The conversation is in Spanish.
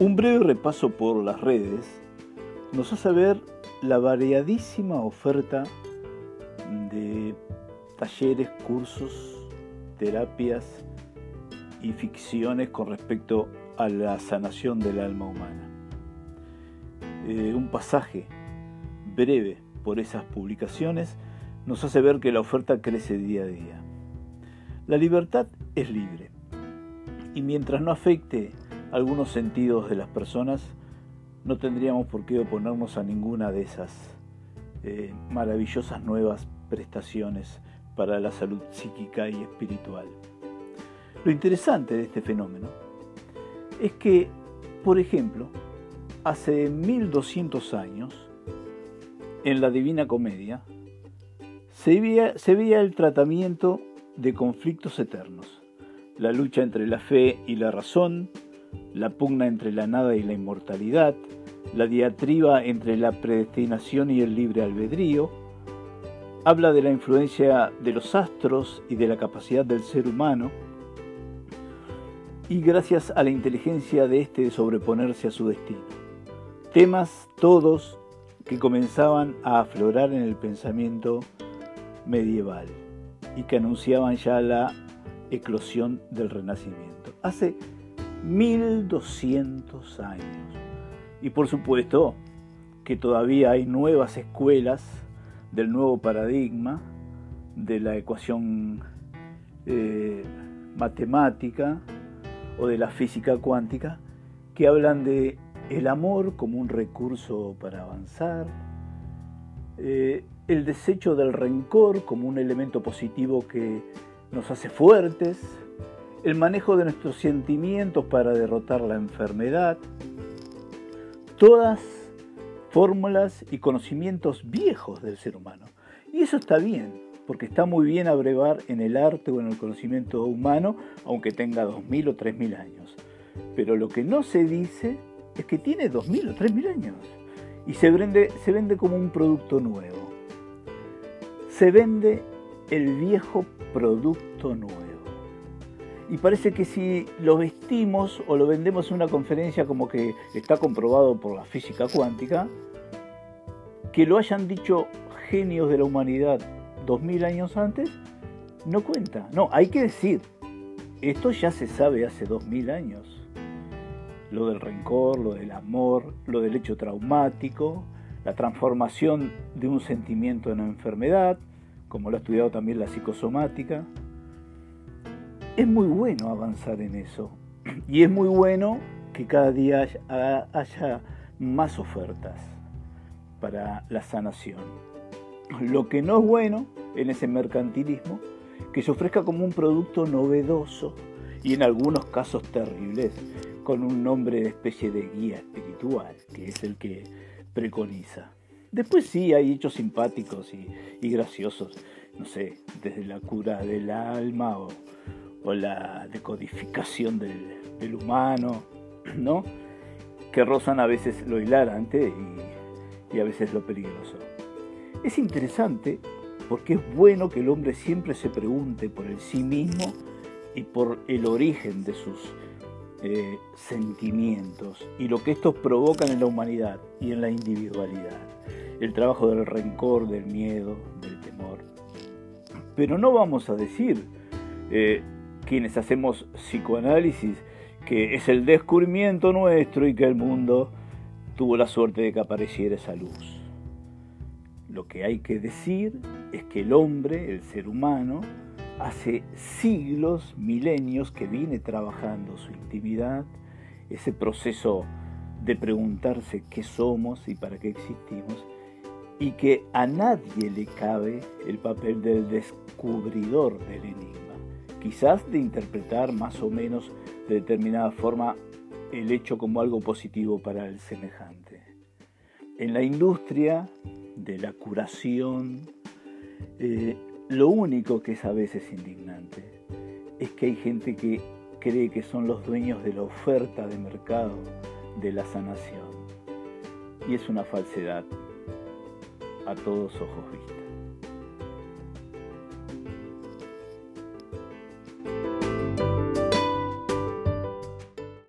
Un breve repaso por las redes nos hace ver la variadísima oferta de talleres, cursos, terapias y ficciones con respecto a la sanación del alma humana. Eh, un pasaje breve por esas publicaciones nos hace ver que la oferta crece día a día. La libertad es libre y mientras no afecte algunos sentidos de las personas, no tendríamos por qué oponernos a ninguna de esas eh, maravillosas nuevas prestaciones para la salud psíquica y espiritual. Lo interesante de este fenómeno es que, por ejemplo, hace 1200 años, en la Divina Comedia, se veía, se veía el tratamiento de conflictos eternos, la lucha entre la fe y la razón, la pugna entre la nada y la inmortalidad, la diatriba entre la predestinación y el libre albedrío, habla de la influencia de los astros y de la capacidad del ser humano, y gracias a la inteligencia de éste de sobreponerse a su destino. Temas todos que comenzaban a aflorar en el pensamiento medieval y que anunciaban ya la eclosión del Renacimiento. Hace 1200 años. Y por supuesto que todavía hay nuevas escuelas del nuevo paradigma, de la ecuación eh, matemática o de la física cuántica, que hablan de el amor como un recurso para avanzar, eh, el desecho del rencor como un elemento positivo que nos hace fuertes, el manejo de nuestros sentimientos para derrotar la enfermedad, todas fórmulas y conocimientos viejos del ser humano. Y eso está bien, porque está muy bien abrevar en el arte o en el conocimiento humano, aunque tenga 2.000 o 3.000 años. Pero lo que no se dice es que tiene 2.000 o 3.000 años y se vende, se vende como un producto nuevo. Se vende el viejo producto nuevo y parece que si lo vestimos o lo vendemos en una conferencia como que está comprobado por la física cuántica, que lo hayan dicho genios de la humanidad dos mil años antes, no cuenta. No, hay que decir, esto ya se sabe hace dos mil años. Lo del rencor, lo del amor, lo del hecho traumático, la transformación de un sentimiento en una enfermedad, como lo ha estudiado también la psicosomática, es muy bueno avanzar en eso. Y es muy bueno que cada día haya, más ofertas para la sanación. Lo que no es bueno en ese mercantilismo, que se ofrezca como un producto novedoso y en algunos casos terribles, con un nombre de especie de guía espiritual, que es el que preconiza. Después sí hay hechos simpáticos y, y graciosos, no sé, desde la cura del alma o, o la decodificación del, humano, ¿no? que rozan a veces lo hilarante y, a veces lo peligroso. Es interesante porque es bueno que el hombre siempre se pregunte por el sí mismo y por el origen de sus eh, sentimientos y lo que estos provocan en la humanidad y en la individualidad. El trabajo del rencor, del miedo, del temor. Pero no vamos a decir eh, quienes hacemos psicoanálisis, que es el descubrimiento nuestro y que el mundo tuvo la suerte de que apareciera esa luz. Lo que hay que decir es que el hombre, el ser humano, hace siglos, milenios que viene trabajando su intimidad, ese proceso de preguntarse qué somos y para qué existimos, y que a nadie le cabe el papel del descubridor del enigma quizás de interpretar más o menos de determinada forma el hecho como algo positivo para el semejante. En la industria de la curación, eh, lo único que es a veces indignante es que hay gente que cree que son los dueños de la oferta de mercado de la sanación. Y es una falsedad a todos ojos vistas.